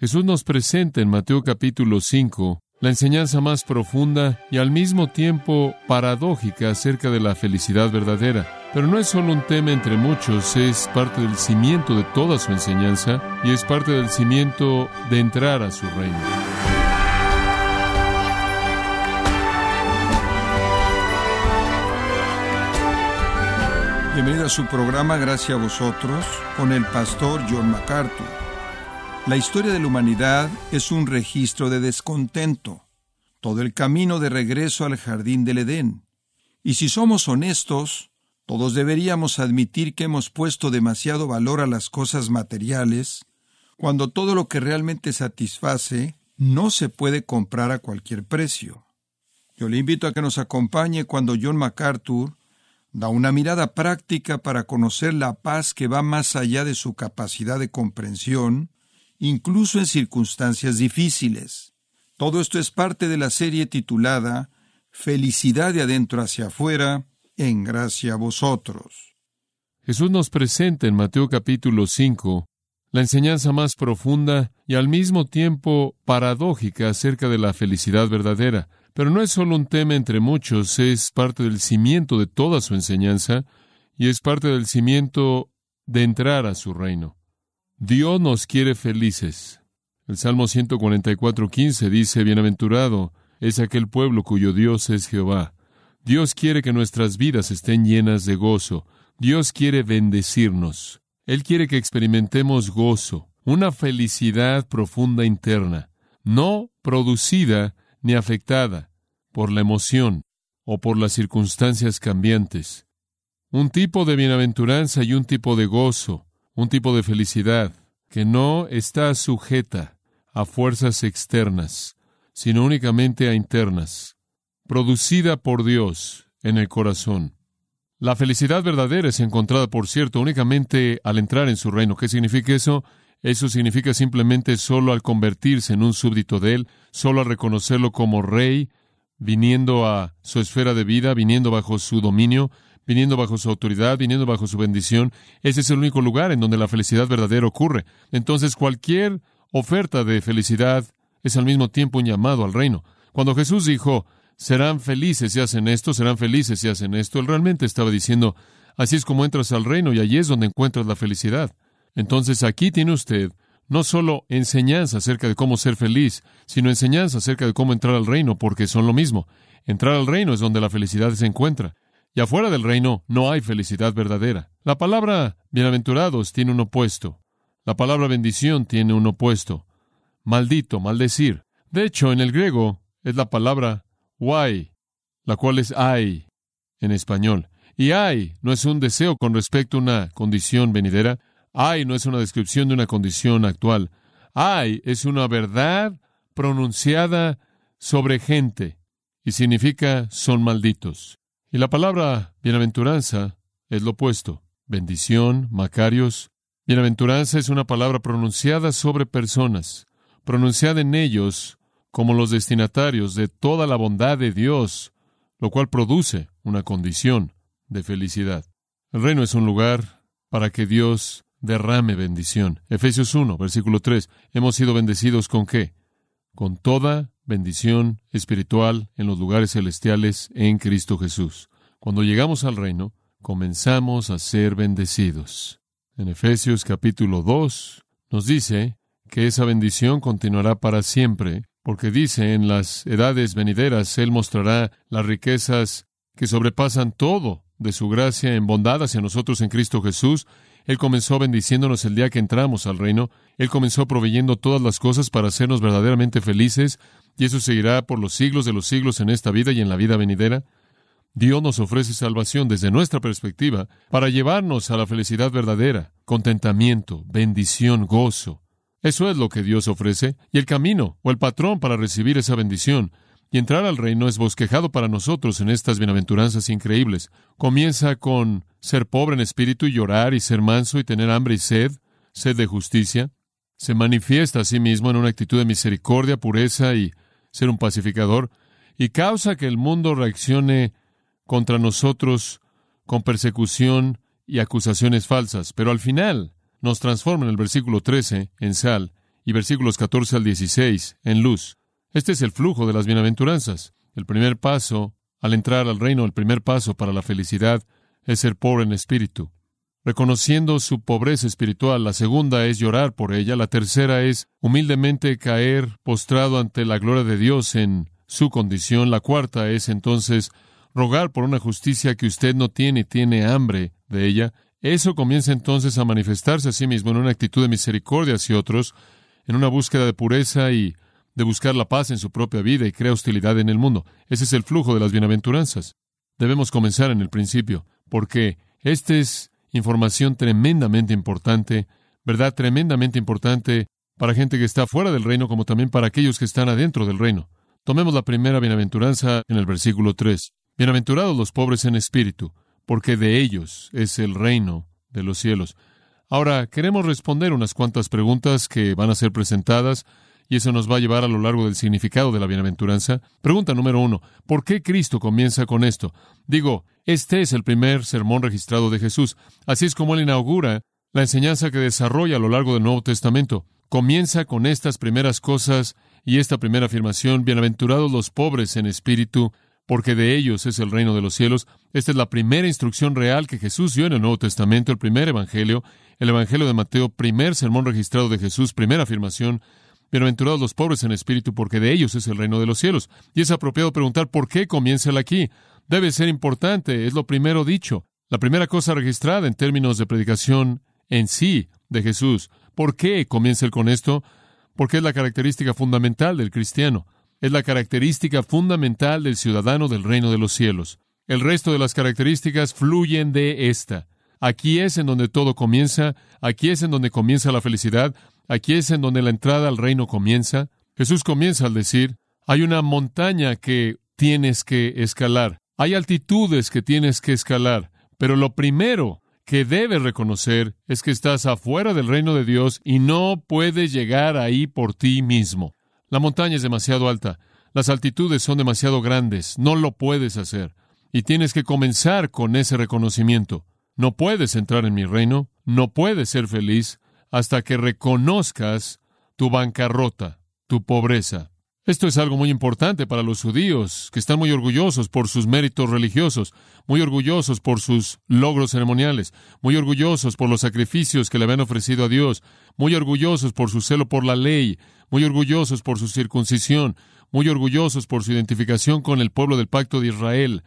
Jesús nos presenta en Mateo capítulo 5 la enseñanza más profunda y al mismo tiempo paradójica acerca de la felicidad verdadera. Pero no es solo un tema entre muchos, es parte del cimiento de toda su enseñanza y es parte del cimiento de entrar a su reino. Bienvenido a su programa Gracias a vosotros con el pastor John MacArthur. La historia de la humanidad es un registro de descontento, todo el camino de regreso al jardín del Edén. Y si somos honestos, todos deberíamos admitir que hemos puesto demasiado valor a las cosas materiales, cuando todo lo que realmente satisface no se puede comprar a cualquier precio. Yo le invito a que nos acompañe cuando John MacArthur da una mirada práctica para conocer la paz que va más allá de su capacidad de comprensión, incluso en circunstancias difíciles. Todo esto es parte de la serie titulada Felicidad de adentro hacia afuera, en gracia a vosotros. Jesús nos presenta en Mateo capítulo 5 la enseñanza más profunda y al mismo tiempo paradójica acerca de la felicidad verdadera. Pero no es solo un tema entre muchos, es parte del cimiento de toda su enseñanza y es parte del cimiento de entrar a su reino. Dios nos quiere felices. El Salmo 144.15 dice, Bienaventurado es aquel pueblo cuyo Dios es Jehová. Dios quiere que nuestras vidas estén llenas de gozo. Dios quiere bendecirnos. Él quiere que experimentemos gozo, una felicidad profunda interna, no producida ni afectada por la emoción o por las circunstancias cambiantes. Un tipo de bienaventuranza y un tipo de gozo, un tipo de felicidad que no está sujeta a fuerzas externas, sino únicamente a internas, producida por Dios en el corazón. La felicidad verdadera es encontrada, por cierto, únicamente al entrar en su reino. ¿Qué significa eso? Eso significa simplemente solo al convertirse en un súbdito de Él, solo al reconocerlo como rey, viniendo a su esfera de vida, viniendo bajo su dominio, viniendo bajo su autoridad, viniendo bajo su bendición. Ese es el único lugar en donde la felicidad verdadera ocurre. Entonces cualquier oferta de felicidad es al mismo tiempo un llamado al reino. Cuando Jesús dijo, serán felices si hacen esto, serán felices si hacen esto, Él realmente estaba diciendo, así es como entras al reino y allí es donde encuentras la felicidad. Entonces aquí tiene usted no solo enseñanza acerca de cómo ser feliz, sino enseñanza acerca de cómo entrar al reino, porque son lo mismo. Entrar al reino es donde la felicidad se encuentra. Y afuera del reino no hay felicidad verdadera. La palabra bienaventurados tiene un opuesto. La palabra bendición tiene un opuesto. Maldito, maldecir. De hecho, en el griego es la palabra guay, la cual es ay en español. Y ay no es un deseo con respecto a una condición venidera, Ay no es una descripción de una condición actual. Ay es una verdad pronunciada sobre gente y significa son malditos. Y la palabra bienaventuranza es lo opuesto. Bendición, Macarios. Bienaventuranza es una palabra pronunciada sobre personas, pronunciada en ellos como los destinatarios de toda la bondad de Dios, lo cual produce una condición de felicidad. El reino es un lugar para que Dios derrame bendición. Efesios 1, versículo 3. Hemos sido bendecidos con qué? Con toda bendición espiritual en los lugares celestiales en Cristo Jesús. Cuando llegamos al reino, comenzamos a ser bendecidos. En Efesios capítulo 2 nos dice que esa bendición continuará para siempre, porque dice en las edades venideras Él mostrará las riquezas que sobrepasan todo de su gracia en bondad hacia nosotros en Cristo Jesús, él comenzó bendiciéndonos el día que entramos al reino. Él comenzó proveyendo todas las cosas para hacernos verdaderamente felices, y eso seguirá por los siglos de los siglos en esta vida y en la vida venidera. Dios nos ofrece salvación desde nuestra perspectiva para llevarnos a la felicidad verdadera, contentamiento, bendición, gozo. Eso es lo que Dios ofrece, y el camino o el patrón para recibir esa bendición y entrar al reino es bosquejado para nosotros en estas bienaventuranzas increíbles. Comienza con ser pobre en espíritu y llorar y ser manso y tener hambre y sed, sed de justicia. Se manifiesta a sí mismo en una actitud de misericordia, pureza y ser un pacificador, y causa que el mundo reaccione contra nosotros con persecución y acusaciones falsas. Pero al final nos transforma en el versículo 13 en sal y versículos 14 al 16 en luz. Este es el flujo de las bienaventuranzas. El primer paso al entrar al reino, el primer paso para la felicidad es ser pobre en espíritu, reconociendo su pobreza espiritual. La segunda es llorar por ella. La tercera es humildemente caer postrado ante la gloria de Dios en su condición. La cuarta es entonces rogar por una justicia que usted no tiene y tiene hambre de ella. Eso comienza entonces a manifestarse a sí mismo en una actitud de misericordia hacia otros, en una búsqueda de pureza y de buscar la paz en su propia vida y crea hostilidad en el mundo. Ese es el flujo de las bienaventuranzas. Debemos comenzar en el principio, porque esta es información tremendamente importante, verdad tremendamente importante para gente que está fuera del reino como también para aquellos que están adentro del reino. Tomemos la primera bienaventuranza en el versículo 3. Bienaventurados los pobres en espíritu, porque de ellos es el reino de los cielos. Ahora, queremos responder unas cuantas preguntas que van a ser presentadas y eso nos va a llevar a lo largo del significado de la bienaventuranza. Pregunta número uno, ¿por qué Cristo comienza con esto? Digo, este es el primer sermón registrado de Jesús. Así es como él inaugura la enseñanza que desarrolla a lo largo del Nuevo Testamento. Comienza con estas primeras cosas y esta primera afirmación, bienaventurados los pobres en espíritu, porque de ellos es el reino de los cielos. Esta es la primera instrucción real que Jesús dio en el Nuevo Testamento, el primer Evangelio, el Evangelio de Mateo, primer sermón registrado de Jesús, primera afirmación, Bienaventurados los pobres en espíritu, porque de ellos es el reino de los cielos. Y es apropiado preguntar por qué comienza él aquí. Debe ser importante, es lo primero dicho, la primera cosa registrada en términos de predicación en sí de Jesús. ¿Por qué comienza él con esto? Porque es la característica fundamental del cristiano. Es la característica fundamental del ciudadano del reino de los cielos. El resto de las características fluyen de esta. Aquí es en donde todo comienza, aquí es en donde comienza la felicidad, Aquí es en donde la entrada al reino comienza. Jesús comienza al decir, hay una montaña que tienes que escalar, hay altitudes que tienes que escalar, pero lo primero que debes reconocer es que estás afuera del reino de Dios y no puedes llegar ahí por ti mismo. La montaña es demasiado alta, las altitudes son demasiado grandes, no lo puedes hacer. Y tienes que comenzar con ese reconocimiento. No puedes entrar en mi reino, no puedes ser feliz, hasta que reconozcas tu bancarrota, tu pobreza. Esto es algo muy importante para los judíos, que están muy orgullosos por sus méritos religiosos, muy orgullosos por sus logros ceremoniales, muy orgullosos por los sacrificios que le habían ofrecido a Dios, muy orgullosos por su celo por la ley, muy orgullosos por su circuncisión, muy orgullosos por su identificación con el pueblo del pacto de Israel,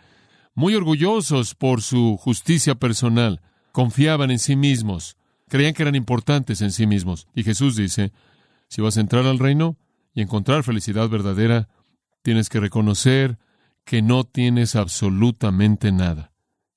muy orgullosos por su justicia personal, confiaban en sí mismos, Creían que eran importantes en sí mismos. Y Jesús dice, si vas a entrar al reino y encontrar felicidad verdadera, tienes que reconocer que no tienes absolutamente nada.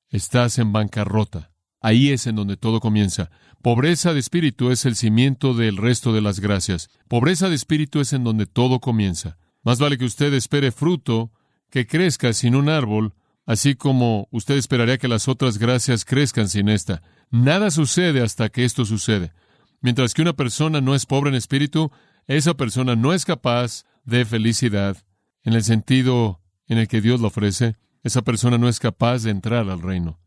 Estás en bancarrota. Ahí es en donde todo comienza. Pobreza de espíritu es el cimiento del resto de las gracias. Pobreza de espíritu es en donde todo comienza. Más vale que usted espere fruto que crezca sin un árbol, así como usted esperaría que las otras gracias crezcan sin esta. Nada sucede hasta que esto sucede. Mientras que una persona no es pobre en espíritu, esa persona no es capaz de felicidad en el sentido en el que Dios lo ofrece. Esa persona no es capaz de entrar al reino.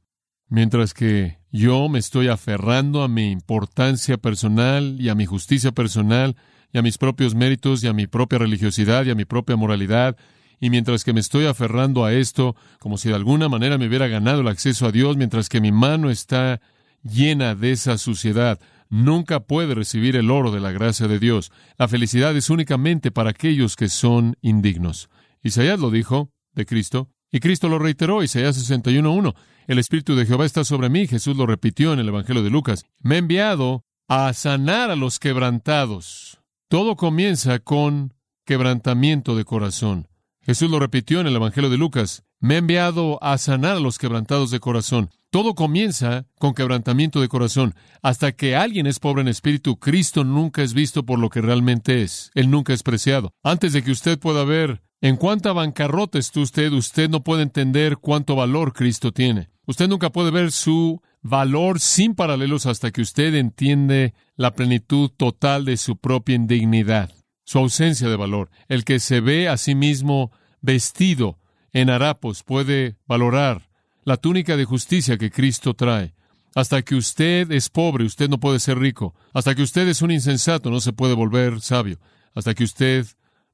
Mientras que yo me estoy aferrando a mi importancia personal y a mi justicia personal y a mis propios méritos y a mi propia religiosidad y a mi propia moralidad, y mientras que me estoy aferrando a esto como si de alguna manera me hubiera ganado el acceso a Dios, mientras que mi mano está llena de esa suciedad, nunca puede recibir el oro de la gracia de Dios. La felicidad es únicamente para aquellos que son indignos. Isaías lo dijo de Cristo, y Cristo lo reiteró, Isaías 61.1. El Espíritu de Jehová está sobre mí, Jesús lo repitió en el Evangelio de Lucas. Me ha enviado a sanar a los quebrantados. Todo comienza con quebrantamiento de corazón. Jesús lo repitió en el Evangelio de Lucas. Me ha enviado a sanar a los quebrantados de corazón. Todo comienza con quebrantamiento de corazón. Hasta que alguien es pobre en espíritu, Cristo nunca es visto por lo que realmente es. Él nunca es preciado. Antes de que usted pueda ver en cuánta bancarrota está usted, usted no puede entender cuánto valor Cristo tiene. Usted nunca puede ver su valor sin paralelos hasta que usted entiende la plenitud total de su propia indignidad, su ausencia de valor. El que se ve a sí mismo vestido en harapos puede valorar la túnica de justicia que Cristo trae. Hasta que usted es pobre, usted no puede ser rico. Hasta que usted es un insensato, no se puede volver sabio. Hasta que usted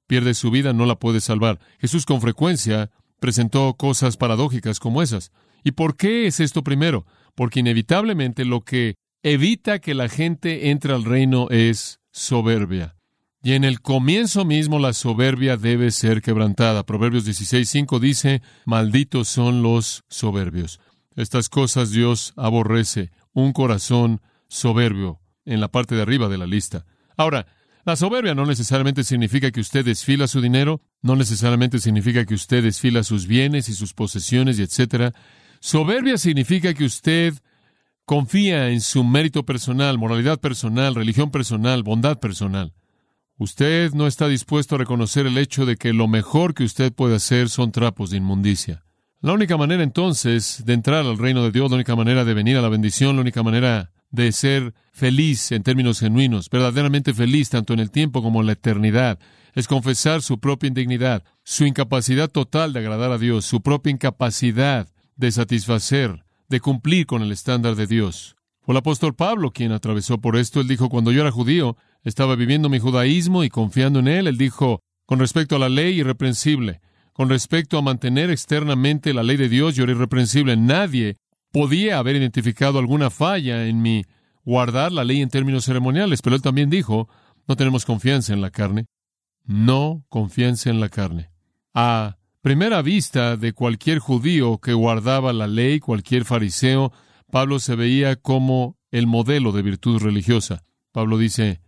pierde su vida, no la puede salvar. Jesús con frecuencia presentó cosas paradójicas como esas. ¿Y por qué es esto primero? Porque inevitablemente lo que evita que la gente entre al reino es soberbia. Y en el comienzo mismo la soberbia debe ser quebrantada. Proverbios 16:5 dice, malditos son los soberbios. Estas cosas Dios aborrece, un corazón soberbio en la parte de arriba de la lista. Ahora, la soberbia no necesariamente significa que usted desfila su dinero, no necesariamente significa que usted desfila sus bienes y sus posesiones y etcétera. Soberbia significa que usted confía en su mérito personal, moralidad personal, religión personal, bondad personal. Usted no está dispuesto a reconocer el hecho de que lo mejor que usted puede hacer son trapos de inmundicia. La única manera entonces de entrar al reino de Dios, la única manera de venir a la bendición, la única manera de ser feliz en términos genuinos, verdaderamente feliz tanto en el tiempo como en la eternidad, es confesar su propia indignidad, su incapacidad total de agradar a Dios, su propia incapacidad de satisfacer, de cumplir con el estándar de Dios. Fue el apóstol Pablo quien atravesó por esto. Él dijo, cuando yo era judío, estaba viviendo mi judaísmo y confiando en él. Él dijo, con respecto a la ley, irreprensible. Con respecto a mantener externamente la ley de Dios, yo irreprensible. Nadie podía haber identificado alguna falla en mi guardar la ley en términos ceremoniales. Pero él también dijo, no tenemos confianza en la carne. No confianza en la carne. A primera vista de cualquier judío que guardaba la ley, cualquier fariseo, Pablo se veía como el modelo de virtud religiosa. Pablo dice,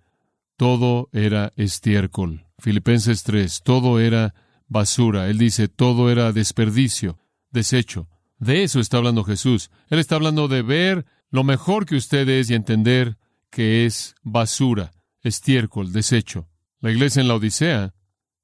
todo era estiércol. Filipenses 3, todo era basura. Él dice, todo era desperdicio, desecho. De eso está hablando Jesús. Él está hablando de ver lo mejor que usted es y entender que es basura, estiércol, desecho. La iglesia en la Odisea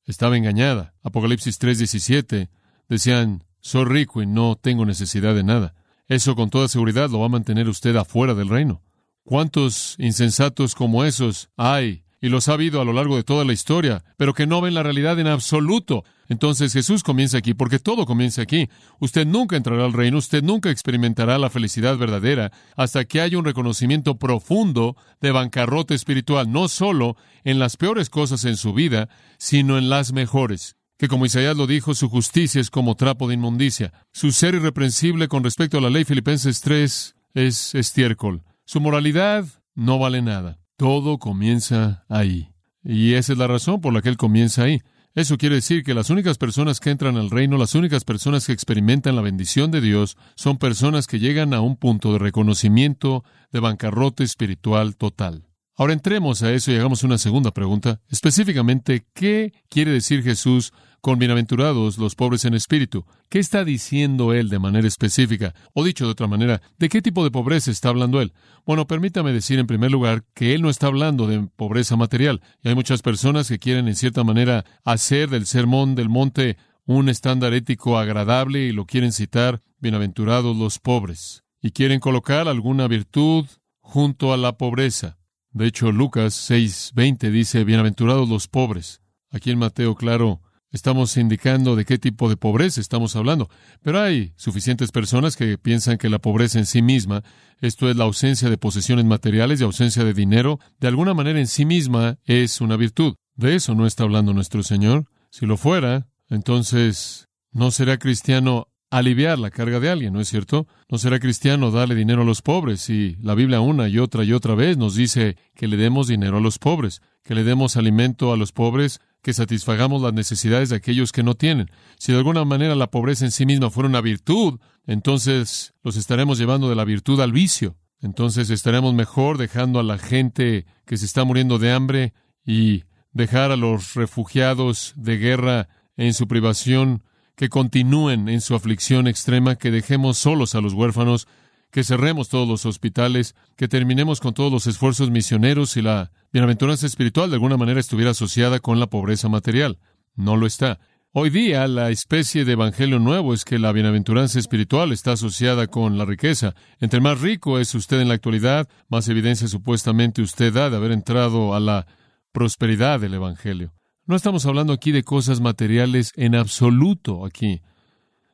estaba engañada. Apocalipsis 3:17 decían, soy rico y no tengo necesidad de nada. Eso con toda seguridad lo va a mantener usted afuera del reino. ¿Cuántos insensatos como esos hay? Y los ha habido a lo largo de toda la historia, pero que no ven la realidad en absoluto. Entonces Jesús comienza aquí, porque todo comienza aquí. Usted nunca entrará al reino, usted nunca experimentará la felicidad verdadera hasta que haya un reconocimiento profundo de bancarrota espiritual, no solo en las peores cosas en su vida, sino en las mejores. Que como Isaías lo dijo, su justicia es como trapo de inmundicia. Su ser irreprensible con respecto a la ley Filipenses 3 es estiércol. Su moralidad no vale nada. Todo comienza ahí. Y esa es la razón por la que Él comienza ahí. Eso quiere decir que las únicas personas que entran al reino, las únicas personas que experimentan la bendición de Dios, son personas que llegan a un punto de reconocimiento de bancarrota espiritual total. Ahora entremos a eso y hagamos una segunda pregunta. Específicamente, ¿qué quiere decir Jesús con bienaventurados los pobres en espíritu? ¿Qué está diciendo él de manera específica? O dicho de otra manera, ¿de qué tipo de pobreza está hablando él? Bueno, permítame decir en primer lugar que él no está hablando de pobreza material. Y hay muchas personas que quieren en cierta manera hacer del sermón del monte un estándar ético agradable y lo quieren citar, bienaventurados los pobres. Y quieren colocar alguna virtud junto a la pobreza. De hecho, Lucas 6:20 dice, bienaventurados los pobres. Aquí en Mateo, claro, Estamos indicando de qué tipo de pobreza estamos hablando, pero hay suficientes personas que piensan que la pobreza en sí misma, esto es la ausencia de posesiones materiales y ausencia de dinero, de alguna manera en sí misma es una virtud. De eso no está hablando nuestro Señor. Si lo fuera, entonces no será cristiano aliviar la carga de alguien, ¿no es cierto? No será cristiano darle dinero a los pobres y la Biblia una y otra y otra vez nos dice que le demos dinero a los pobres, que le demos alimento a los pobres, que satisfagamos las necesidades de aquellos que no tienen. Si de alguna manera la pobreza en sí misma fuera una virtud, entonces los estaremos llevando de la virtud al vicio. Entonces estaremos mejor dejando a la gente que se está muriendo de hambre y dejar a los refugiados de guerra en su privación que continúen en su aflicción extrema, que dejemos solos a los huérfanos, que cerremos todos los hospitales, que terminemos con todos los esfuerzos misioneros y la bienaventuranza espiritual de alguna manera estuviera asociada con la pobreza material. No lo está. Hoy día la especie de evangelio nuevo es que la bienaventuranza espiritual está asociada con la riqueza. Entre más rico es usted en la actualidad, más evidencia supuestamente usted da de haber entrado a la prosperidad del evangelio. No estamos hablando aquí de cosas materiales en absoluto aquí.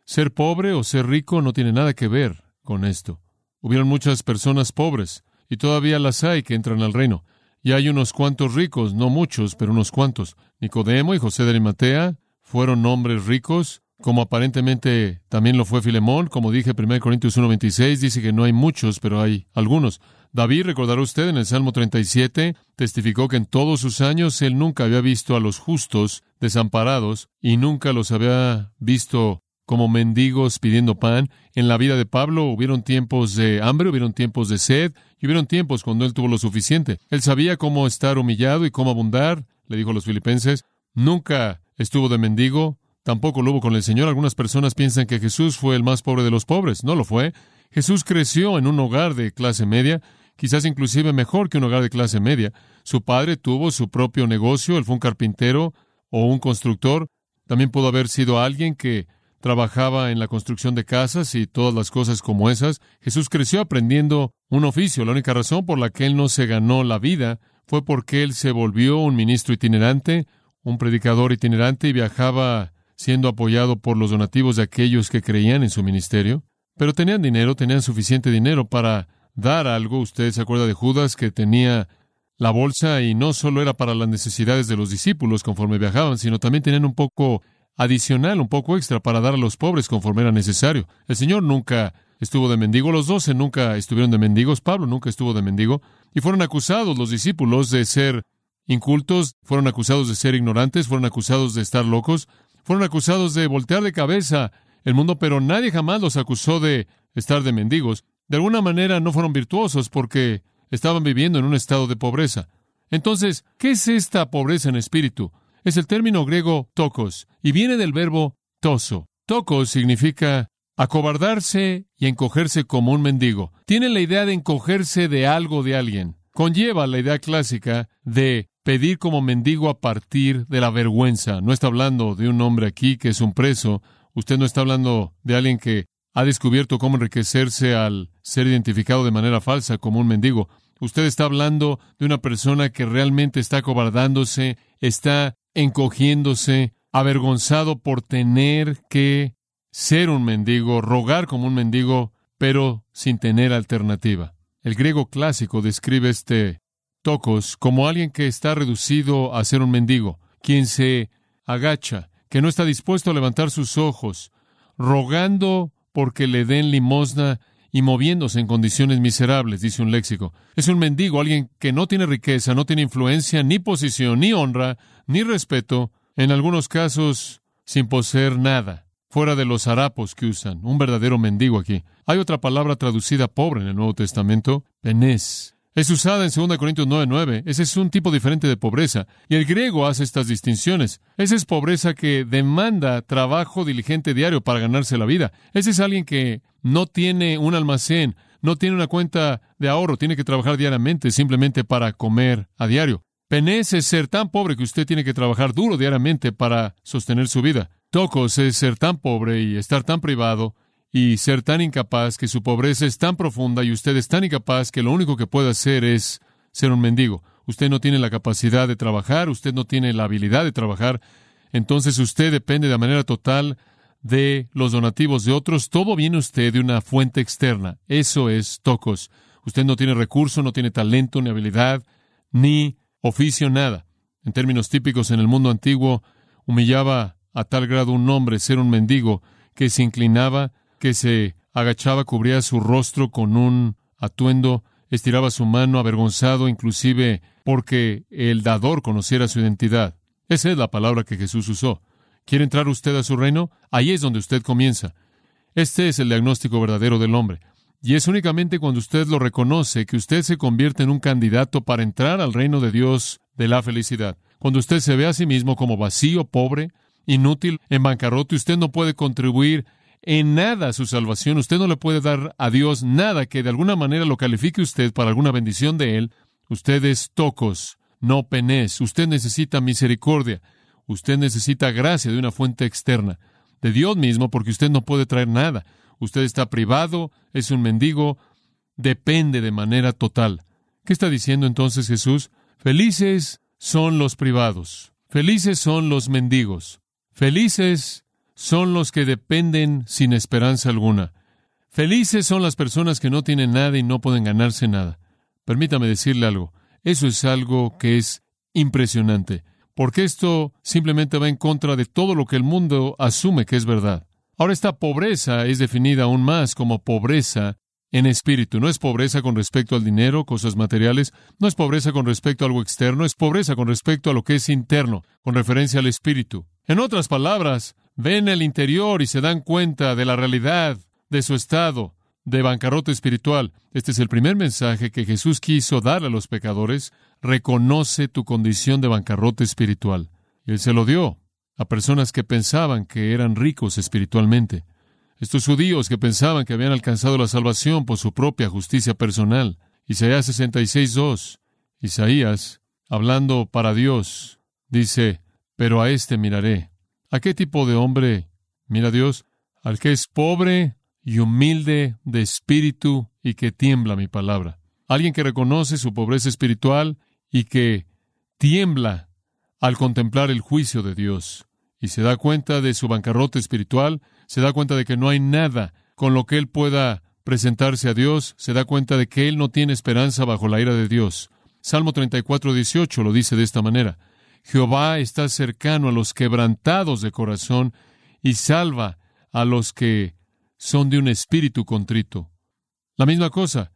Ser pobre o ser rico no tiene nada que ver con esto. hubieron muchas personas pobres, y todavía las hay que entran al reino. Y hay unos cuantos ricos, no muchos, pero unos cuantos. Nicodemo y José de Arimatea fueron hombres ricos, como aparentemente también lo fue Filemón, como dije 1 Corintios 1.26, dice que no hay muchos, pero hay algunos. David, recordará usted en el Salmo 37, testificó que en todos sus años él nunca había visto a los justos desamparados y nunca los había visto como mendigos pidiendo pan. En la vida de Pablo hubieron tiempos de hambre, hubieron tiempos de sed y hubieron tiempos cuando él tuvo lo suficiente. Él sabía cómo estar humillado y cómo abundar, le dijo a los filipenses. Nunca estuvo de mendigo, tampoco lo hubo con el Señor. Algunas personas piensan que Jesús fue el más pobre de los pobres. No lo fue. Jesús creció en un hogar de clase media quizás inclusive mejor que un hogar de clase media. Su padre tuvo su propio negocio, él fue un carpintero o un constructor. También pudo haber sido alguien que trabajaba en la construcción de casas y todas las cosas como esas. Jesús creció aprendiendo un oficio. La única razón por la que él no se ganó la vida fue porque él se volvió un ministro itinerante, un predicador itinerante y viajaba siendo apoyado por los donativos de aquellos que creían en su ministerio. Pero tenían dinero, tenían suficiente dinero para dar algo. Usted se acuerda de Judas que tenía la bolsa y no solo era para las necesidades de los discípulos conforme viajaban, sino también tenían un poco adicional, un poco extra para dar a los pobres conforme era necesario. El Señor nunca estuvo de mendigo, los doce nunca estuvieron de mendigos, Pablo nunca estuvo de mendigo, y fueron acusados los discípulos de ser incultos, fueron acusados de ser ignorantes, fueron acusados de estar locos, fueron acusados de voltear de cabeza el mundo, pero nadie jamás los acusó de estar de mendigos de alguna manera no fueron virtuosos porque estaban viviendo en un estado de pobreza. Entonces, ¿qué es esta pobreza en espíritu? Es el término griego tokos y viene del verbo toso. Tokos significa acobardarse y encogerse como un mendigo. Tiene la idea de encogerse de algo de alguien. Conlleva la idea clásica de pedir como mendigo a partir de la vergüenza. No está hablando de un hombre aquí que es un preso. Usted no está hablando de alguien que ha descubierto cómo enriquecerse al ser identificado de manera falsa como un mendigo. Usted está hablando de una persona que realmente está acobardándose, está encogiéndose, avergonzado por tener que ser un mendigo, rogar como un mendigo, pero sin tener alternativa. El griego clásico describe este tocos como alguien que está reducido a ser un mendigo, quien se agacha, que no está dispuesto a levantar sus ojos, rogando porque le den limosna y moviéndose en condiciones miserables, dice un léxico. Es un mendigo, alguien que no tiene riqueza, no tiene influencia, ni posición, ni honra, ni respeto, en algunos casos sin poseer nada, fuera de los harapos que usan, un verdadero mendigo aquí. Hay otra palabra traducida pobre en el Nuevo Testamento, penés, es usada en 2 Corintios 9:9. Ese es un tipo diferente de pobreza. Y el griego hace estas distinciones. Esa es pobreza que demanda trabajo diligente diario para ganarse la vida. Ese es alguien que no tiene un almacén, no tiene una cuenta de ahorro, tiene que trabajar diariamente simplemente para comer a diario. Penés es ser tan pobre que usted tiene que trabajar duro diariamente para sostener su vida. Tocos es ser tan pobre y estar tan privado y ser tan incapaz que su pobreza es tan profunda y usted es tan incapaz que lo único que puede hacer es ser un mendigo. Usted no tiene la capacidad de trabajar, usted no tiene la habilidad de trabajar, entonces usted depende de manera total de los donativos de otros. Todo viene usted de una fuente externa. Eso es tocos. Usted no tiene recurso, no tiene talento, ni habilidad, ni oficio, nada. En términos típicos en el mundo antiguo, humillaba a tal grado un hombre ser un mendigo que se inclinaba que se agachaba, cubría su rostro con un atuendo, estiraba su mano avergonzado, inclusive porque el dador conociera su identidad. Esa es la palabra que Jesús usó. ¿Quiere entrar usted a su reino? Ahí es donde usted comienza. Este es el diagnóstico verdadero del hombre. Y es únicamente cuando usted lo reconoce que usted se convierte en un candidato para entrar al reino de Dios de la felicidad. Cuando usted se ve a sí mismo como vacío, pobre, inútil, en bancarrota, usted no puede contribuir en nada su salvación. Usted no le puede dar a Dios nada que de alguna manera lo califique usted para alguna bendición de Él. Usted es tocos, no penés. Usted necesita misericordia. Usted necesita gracia de una fuente externa, de Dios mismo, porque usted no puede traer nada. Usted está privado, es un mendigo, depende de manera total. ¿Qué está diciendo entonces Jesús? Felices son los privados, felices son los mendigos, felices son los que dependen sin esperanza alguna. Felices son las personas que no tienen nada y no pueden ganarse nada. Permítame decirle algo. Eso es algo que es impresionante, porque esto simplemente va en contra de todo lo que el mundo asume que es verdad. Ahora esta pobreza es definida aún más como pobreza en espíritu. No es pobreza con respecto al dinero, cosas materiales, no es pobreza con respecto a algo externo, es pobreza con respecto a lo que es interno, con referencia al espíritu. En otras palabras, ven el interior y se dan cuenta de la realidad de su estado de bancarrota espiritual. Este es el primer mensaje que Jesús quiso dar a los pecadores. Reconoce tu condición de bancarrota espiritual. Y Él se lo dio a personas que pensaban que eran ricos espiritualmente. Estos judíos que pensaban que habían alcanzado la salvación por su propia justicia personal. Isaías 66.2. Isaías, hablando para Dios, dice, pero a este miraré. ¿A qué tipo de hombre mira Dios? Al que es pobre y humilde de espíritu y que tiembla mi palabra. Alguien que reconoce su pobreza espiritual y que tiembla al contemplar el juicio de Dios y se da cuenta de su bancarrota espiritual se da cuenta de que no hay nada con lo que él pueda presentarse a Dios, se da cuenta de que él no tiene esperanza bajo la ira de Dios. Salmo 34, 18 lo dice de esta manera. Jehová está cercano a los quebrantados de corazón y salva a los que son de un espíritu contrito. La misma cosa.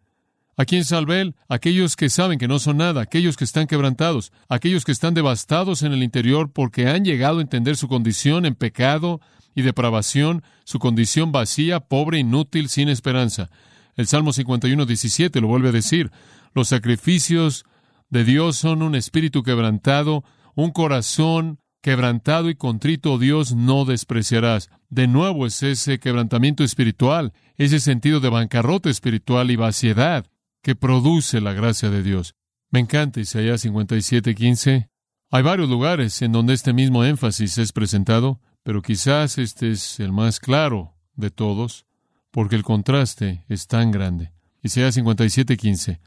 ¿A quién salva él? Aquellos que saben que no son nada, aquellos que están quebrantados, aquellos que están devastados en el interior porque han llegado a entender su condición en pecado, y depravación, su condición vacía, pobre, inútil, sin esperanza. El Salmo 51, 17 lo vuelve a decir. Los sacrificios de Dios son un espíritu quebrantado, un corazón quebrantado y contrito, Dios no despreciarás. De nuevo es ese quebrantamiento espiritual, ese sentido de bancarrota espiritual y vaciedad que produce la gracia de Dios. Me encanta Isaías 57, 15. Hay varios lugares en donde este mismo énfasis es presentado pero quizás este es el más claro de todos, porque el contraste es tan grande. Isaías 57:15.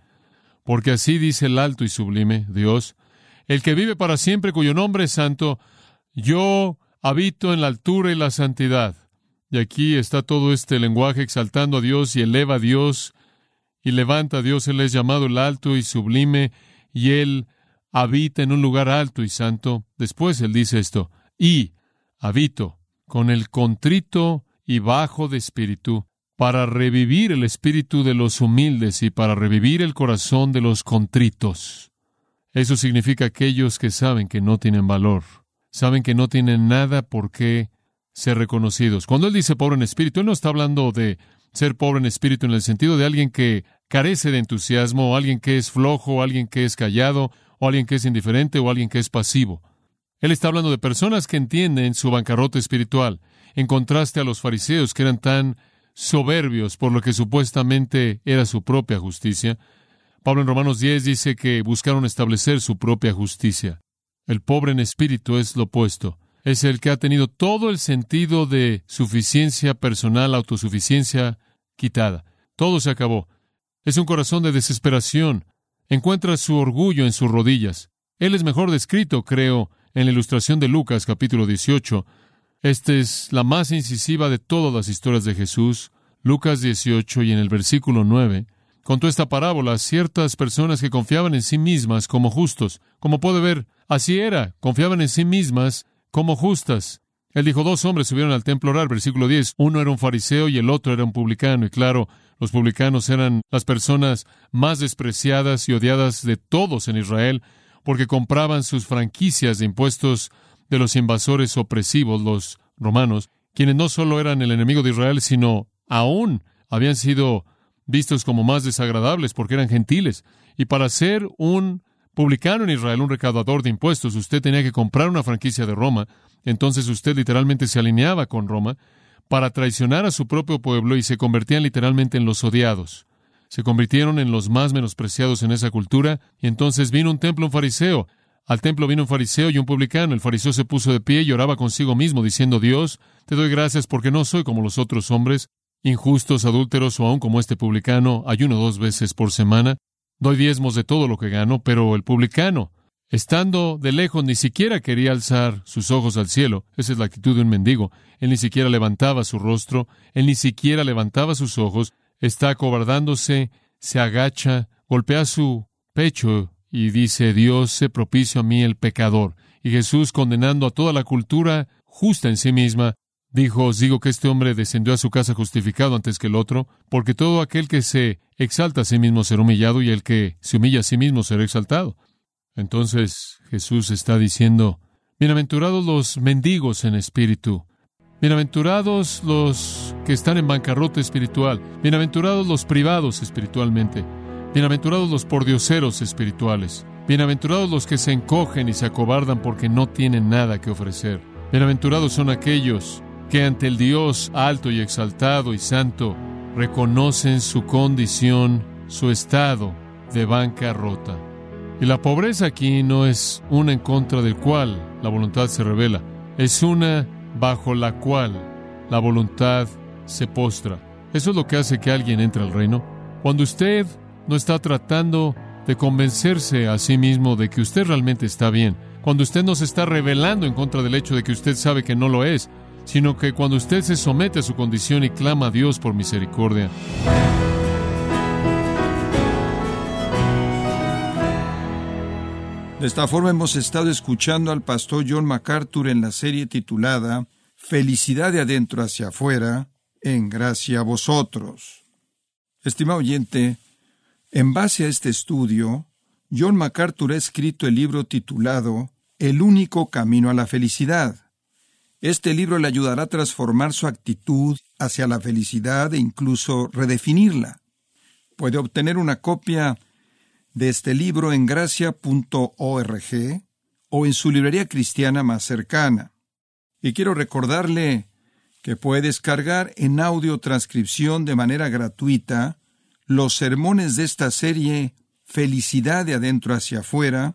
Porque así dice el alto y sublime Dios, el que vive para siempre, cuyo nombre es santo, yo habito en la altura y la santidad. Y aquí está todo este lenguaje exaltando a Dios y eleva a Dios y levanta a Dios. Él es llamado el alto y sublime y él habita en un lugar alto y santo. Después él dice esto, y habito con el contrito y bajo de espíritu, para revivir el espíritu de los humildes y para revivir el corazón de los contritos. Eso significa aquellos que saben que no tienen valor, saben que no tienen nada por qué ser reconocidos. Cuando él dice pobre en espíritu, él no está hablando de ser pobre en espíritu en el sentido de alguien que carece de entusiasmo, o alguien que es flojo, o alguien que es callado, o alguien que es indiferente, o alguien que es pasivo. Él está hablando de personas que entienden su bancarrota espiritual, en contraste a los fariseos que eran tan soberbios por lo que supuestamente era su propia justicia. Pablo en Romanos 10 dice que buscaron establecer su propia justicia. El pobre en espíritu es lo opuesto. Es el que ha tenido todo el sentido de suficiencia personal, autosuficiencia quitada. Todo se acabó. Es un corazón de desesperación. Encuentra su orgullo en sus rodillas. Él es mejor descrito, creo, en la ilustración de Lucas capítulo 18. Esta es la más incisiva de todas las historias de Jesús. Lucas 18 y en el versículo 9 contó esta parábola ciertas personas que confiaban en sí mismas como justos. Como puede ver, así era, confiaban en sí mismas como justas. Él dijo, dos hombres subieron al templo orar, versículo 10. Uno era un fariseo y el otro era un publicano. Y claro, los publicanos eran las personas más despreciadas y odiadas de todos en Israel porque compraban sus franquicias de impuestos de los invasores opresivos, los romanos, quienes no solo eran el enemigo de Israel, sino aún habían sido vistos como más desagradables porque eran gentiles. Y para ser un publicano en Israel, un recaudador de impuestos, usted tenía que comprar una franquicia de Roma, entonces usted literalmente se alineaba con Roma para traicionar a su propio pueblo y se convertían literalmente en los odiados se convirtieron en los más menospreciados en esa cultura, y entonces vino un templo un fariseo. Al templo vino un fariseo y un publicano. El fariseo se puso de pie y oraba consigo mismo, diciendo, Dios, te doy gracias porque no soy como los otros hombres, injustos, adúlteros o aún como este publicano, ayuno dos veces por semana, doy diezmos de todo lo que gano, pero el publicano, Estando de lejos, ni siquiera quería alzar sus ojos al cielo. Esa es la actitud de un mendigo. Él ni siquiera levantaba su rostro, él ni siquiera levantaba sus ojos, está acobardándose, se agacha, golpea su pecho y dice, Dios se propicio a mí el pecador. Y Jesús, condenando a toda la cultura justa en sí misma, dijo, os digo que este hombre descendió a su casa justificado antes que el otro, porque todo aquel que se exalta a sí mismo será humillado y el que se humilla a sí mismo será exaltado. Entonces Jesús está diciendo, Bienaventurados los mendigos en espíritu, bienaventurados los que están en bancarrota espiritual, bienaventurados los privados espiritualmente, bienaventurados los pordioseros espirituales, bienaventurados los que se encogen y se acobardan porque no tienen nada que ofrecer. Bienaventurados son aquellos que ante el Dios alto y exaltado y santo reconocen su condición, su estado de bancarrota. Y la pobreza aquí no es una en contra del cual la voluntad se revela, es una bajo la cual la voluntad se postra. Eso es lo que hace que alguien entre al reino. Cuando usted no está tratando de convencerse a sí mismo de que usted realmente está bien, cuando usted no se está revelando en contra del hecho de que usted sabe que no lo es, sino que cuando usted se somete a su condición y clama a Dios por misericordia. De esta forma hemos estado escuchando al pastor John MacArthur en la serie titulada Felicidad de adentro hacia afuera, en gracia a vosotros. Estimado oyente, en base a este estudio, John MacArthur ha escrito el libro titulado El único camino a la felicidad. Este libro le ayudará a transformar su actitud hacia la felicidad e incluso redefinirla. Puede obtener una copia de este libro en gracia.org o en su librería cristiana más cercana. Y quiero recordarle que puede descargar en audio transcripción de manera gratuita los sermones de esta serie Felicidad de adentro hacia afuera,